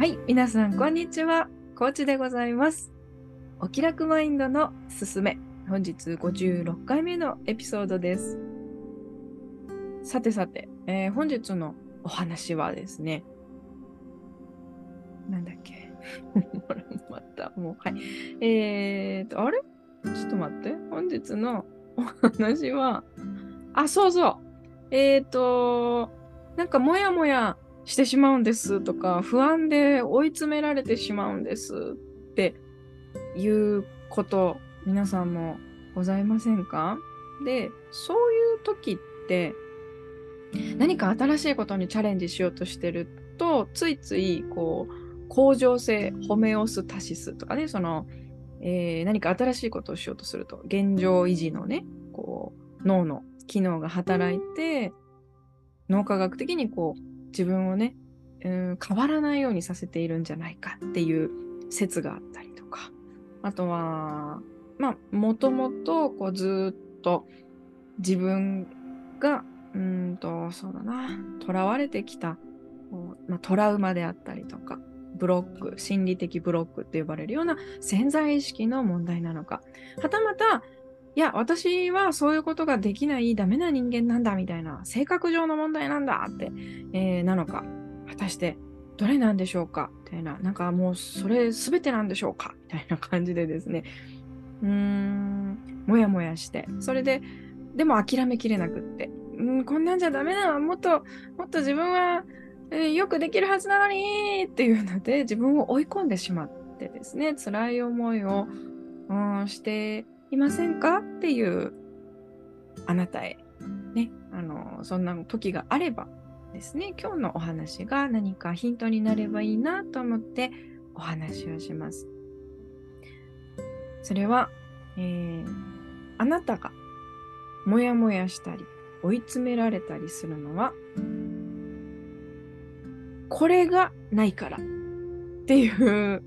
はい、皆さん、こんにちは。コーチでございます。お気楽マインドのすすめ。本日56回目のエピソードです。さてさて、えー本日のお話はですね、なんだっけ また、もう、はい。えーと、あれ？ちょっと待って。本日のお話は、あ、そうそう。えーと、なんかもやもやしてしまうんですとか、不安で追い詰められてしまうんですっていうこと、皆さんもございませんか？で、そういう時って、何か新しいことにチャレンジしようとしてると、ついつい、こう、向上性、ホメオスタシスとかね、その、えー何か新しいことをしようとすると、現状維持のね、こう、脳の機能が働いて、脳科学的にこう、自分をね、うん、変わらないようにさせているんじゃないかっていう説があったりとか、あとは、まあ、もともと、こう、ずっと自分が、うんと、そうだな、囚われてきた、こうまあ、トラウマであったりとか、ブロック、心理的ブロックって呼ばれるような潜在意識の問題なのか、はたまた、いや、私はそういうことができないダメな人間なんだみたいな、性格上の問題なんだって、えーなのか、果たしてどれなんでしょうかみたいな、なんかもうそれ全てなんでしょうかみたいな感じでですね、うーん、もやもやして、それで、でも諦めきれなくって、うん、こんなんじゃダメだ、もっと、もっと自分は、えーよくできるはずなのにっていうので、自分を追い込んでしまってですね、辛い思いを、うん、していませんか？っていう、あなたへ、ね、あの、そんな時があればですね、今日のお話が何かヒントになればいいなと思ってお話をします。それは、えーあなたがもやもやしたり追い詰められたりするのは、これがないからっていう、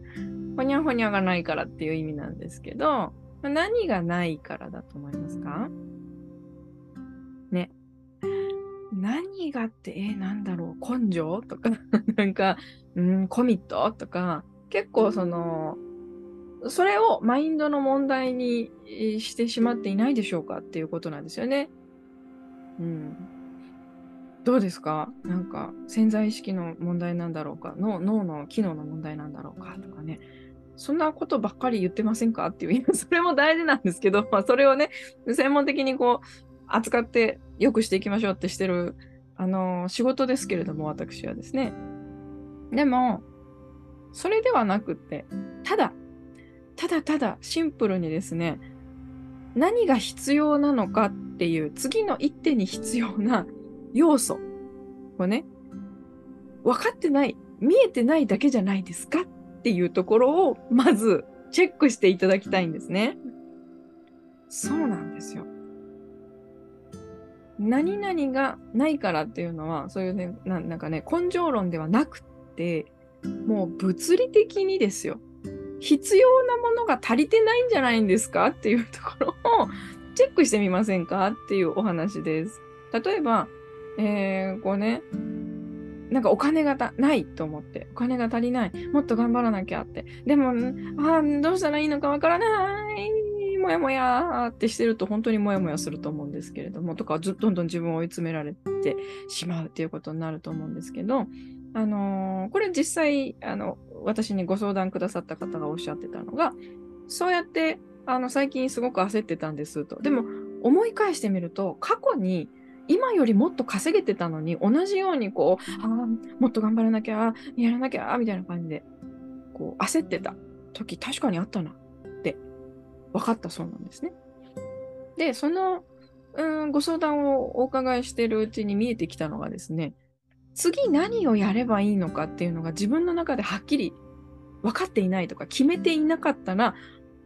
ほにゃほにゃがないからっていう意味なんですけど、何がないからだと思いますか？ね。何がって、えーなんだろう、根性とか、なんか、うん、コミットとか、結構その、それをマインドの問題にしてしまっていないでしょうかっていうことなんですよね。うん。どうですか？なんか潜在意識の問題なんだろうか？脳の機能の問題なんだろうか？とかね。そんなことばっかり言ってませんか？っていう、それも大事なんですけど、まあ、それをね、専門的にこう、扱って良くしていきましょうってしてる、あの仕事ですけれども、私はですね。でも、それではなくって、ただ、ただただシンプルにですね、何が必要なのかっていう次の一手に必要な 要素をね、分かってない、見えてないだけじゃないですかっていうところをまずチェックしていただきたいんですね。そうなんですよ。何々がないからっていうのは、そういうね、ななんかね、根性論ではなくって、もう物理的にですよ。必要なものが足りてないんじゃないんですかっていうところを チェックしてみませんかっていうお話です。例えば、えー、こうね、なんかお金がたないと思って、お金が足りない、もっと頑張らなきゃって。でも、あどうしたらいいのかわからない、もやもやってしてると本当にもやもやすると思うんですけれども、とかずどんどん自分を追い詰められてしまうっていうことになると思うんですけど、あのーこれ実際、あの、私にご相談くださった方がおっしゃってたのが、そうやって、あの、最近すごく焦ってたんですと。でも、思い返してみると、過去に、今よりもっと稼げてたのに、同じようにこう、あーもっと頑張らなきゃ、やらなきゃ、みたいな感じで、こう、焦ってた時、確かにあったな、って、分かったそうなんですね。で、その、うん、ご相談をお伺いしているうちに見えてきたのがですね、次何をやればいいのかっていうのが自分の中ではっきり分かっていないとか決めていなかったら、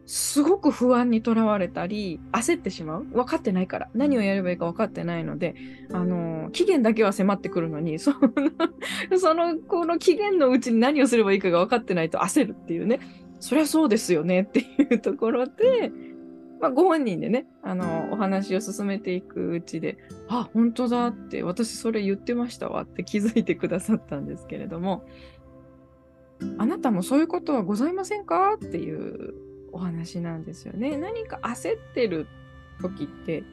すごく不安にとらわれたり、焦ってしまう？分かってないから。何をやればいいか分かってないので、あの、期限だけは迫ってくるのに、その、その、この期限のうちに何をすればいいかが分かってないと焦るっていうね。そりゃそうですよねっていうところで、まあ、ご本人でね、あの、お話を進めていくうちで、あ、本当だって、私それ言ってましたわって気づいてくださったんですけれども、あなたもそういうことはございませんか？っていうお話なんですよね。何か焦ってる時って、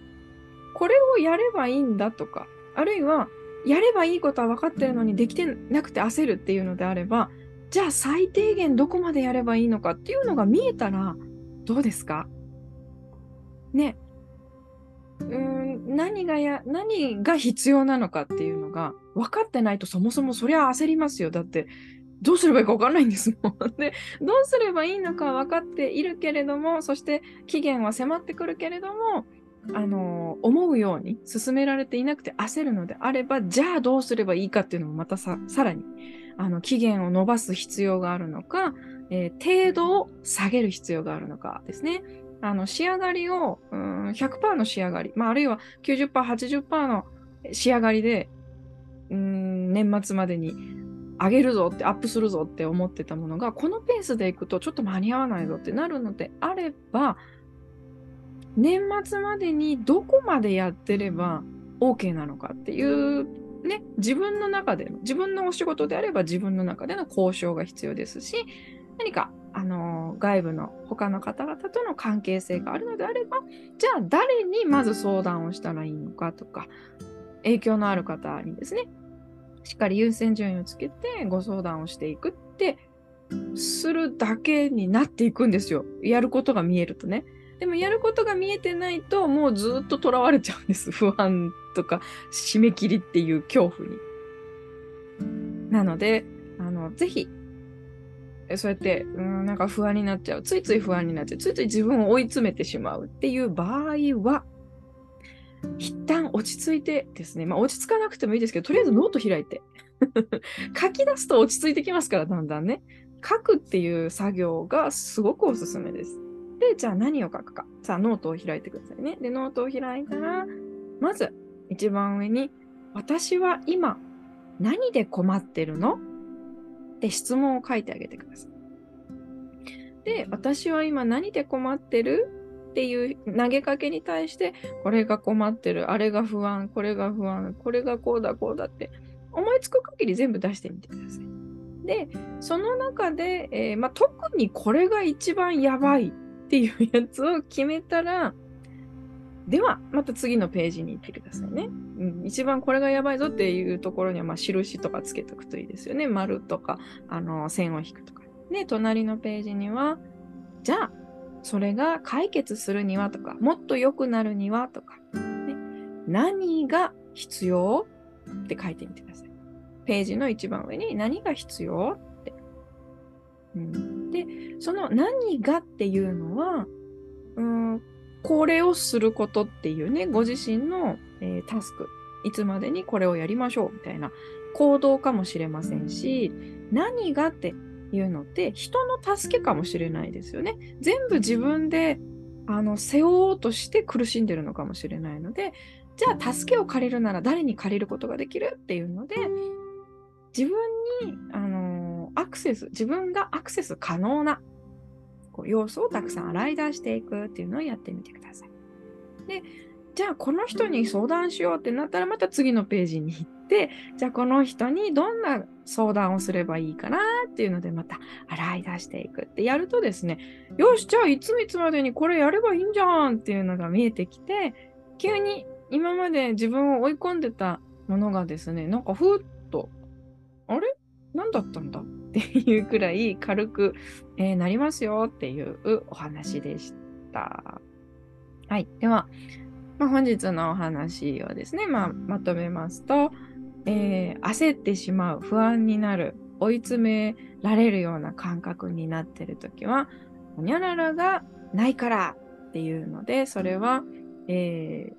これをやればいいんだとか、あるいは、やればいいことは分かってるのにできてなくて焦るっていうのであれば、じゃあ最低限どこまでやればいいのかっていうのが見えたらどうですか？ね。うん何がや何が必要なのかっていうのが分かってないとそもそもそりゃ焦りますよ。だってどうすればいいか分かんないんですもん。で、どうすればいいのか分かっているけれども、そして期限は迫ってくるけれども、あの思うように進められていなくて焦るのであれば、じゃあどうすればいいかっていうのもまたさらにあの期限を延ばす必要があるのか、えー、程度を下げる必要があるのかですね。あの仕上がりをうん100%の仕上がり、まあ、あるいは90%、80%の仕上がりでうん年末までに上げるぞってアップするぞって思ってたものがこのペースでいくとちょっと間に合わないぞってなるのであれば年末までにどこまでやってれば OK なのかっていうね自分の中での自分のお仕事であれば自分の中での交渉が必要ですし何かあの外部の他の方々との関係性があるのであればじゃあ誰にまず相談をしたらいいのかとか影響のある方にですねしっかり優先順位をつけてご相談をしていくってするだけになっていくんですよ。やることが見えるとね。でもやることが見えてないともうずっと囚われちゃうんです。不安とか締め切りっていう恐怖に。なので、あの、ぜひ、そうやって、うん、なんか不安になっちゃう。ついつい不安になっちゃう。ついつい自分を追い詰めてしまうっていう場合は、一旦落ち着いてですね、まあ、落ち着かなくてもいいですけど、とりあえずノート開いて 書き出すと落ち着いてきますから、だんだんね。書くっていう作業がすごくおすすめです。で、じゃあ何を書くか。さあ、ノートを開いてくださいね。で、ノートを開いたら、まず一番上に、私は今何で困ってるの？って質問を書いてあげてください。で、私は今何で困ってる？っていう投げかけに対して、これが困ってる、あれが不安、これが不安、これがこうだ、こうだって、思いつく限り全部出してみてください。で、その中で、えー、まあ、特にこれが一番やばいっていうやつを決めたら、では、また次のページに行ってくださいね。うん、一番これがやばいぞっていうところには、まあ、印とかつけとくといいですよね。丸とか、あの、線を引くとか。で、隣のページには、じゃあ、それが解決するにはとか、もっと良くなるにはとか、ね、何が必要って書いてみてください。ページの一番上に何が必要って。うん、で、その何がっていうのは、うん、これをすることっていうね、ご自身の、えー、タスク、いつまでにこれをやりましょうみたいな行動かもしれませんし、何がっていうのって人の助けかもしれないですよね。全部自分であの背負おうとして苦しんでるのかもしれないのでじゃあ助けを借りるなら誰に借りることができるっていうので自分にあのアクセス自分がアクセス可能な要素をたくさん洗い出していくっていうのをやってみてください。でじゃあこの人に相談しようってなったらまた次のページに行ってじゃあこの人にどんな相談をすればいいかなっていうのでまた洗い出していくってやるとですねよしじゃあいついつまでにこれやればいいんじゃんっていうのが見えてきて急に今まで自分を追い込んでたものがですねなんかふっとあれ？何だったんだっていうくらい軽く、えー、なりますよっていうお話でした。はい。では、まあ、本日のお話をですね、まあ、まとめますと、えー、焦ってしまう、不安になる、追い詰められるような感覚になっているときは、ほにゃららがないからっていうので、それは、え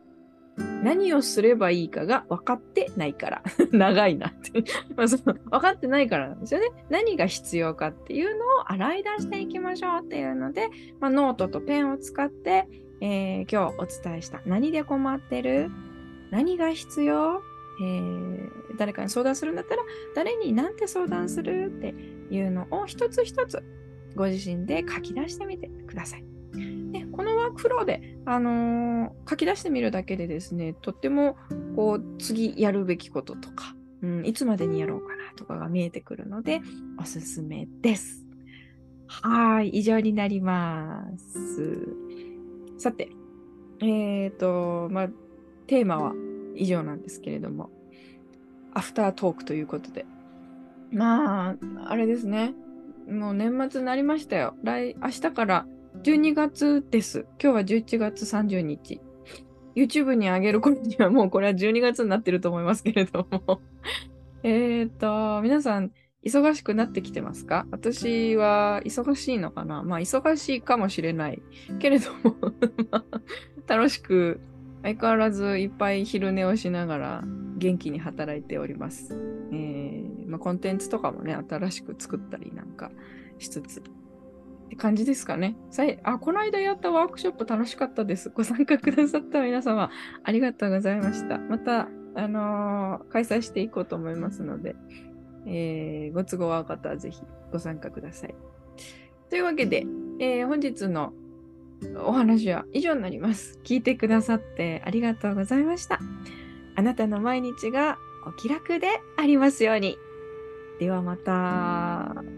ー、何をすればいいかが分かってないから。長いなって まその。分かってないからなんですよね。何が必要かっていうのを洗い出していきましょうっていうので、まあ、ノートとペンを使って、えー、今日お伝えした何で困ってる？何が必要、えー、誰かに相談するんだったら誰に何て相談するっていうのを一つ一つご自身で書き出してみてください。でこのワークフローで、あのー、書き出してみるだけでですねとってもこう次やるべきこととか、うん、いつまでにやろうかなとかが見えてくるので、おすすめです。はい、以上になります。さて、えっ、と、まあ、テーマは以上なんですけれども、アフタートークということで。まあ、あれですね。もう年末になりましたよ。来、明日から12月です。今日は11月30日。YouTube に上げる頃にはもうこれは12月になってると思いますけれども。えっと、皆さん、忙しくなってきてますか？私は忙しいのかな？まあ、忙しいかもしれない。けれども、楽しく、相変わらずいっぱい昼寝をしながら元気に働いております。えーまあ、コンテンツとかもね、新しく作ったりなんかしつつ。って感じですかね。さいあ、この間やったワークショップ楽しかったです。ご参加くださった皆様、ありがとうございました。また、あのー開催していこうと思いますので、えーご都合合う方はぜひご参加ください。というわけで、えー本日のお話は以上になります。聞いてくださってありがとうございました。あなたの毎日がお気楽でありますように。ではまた。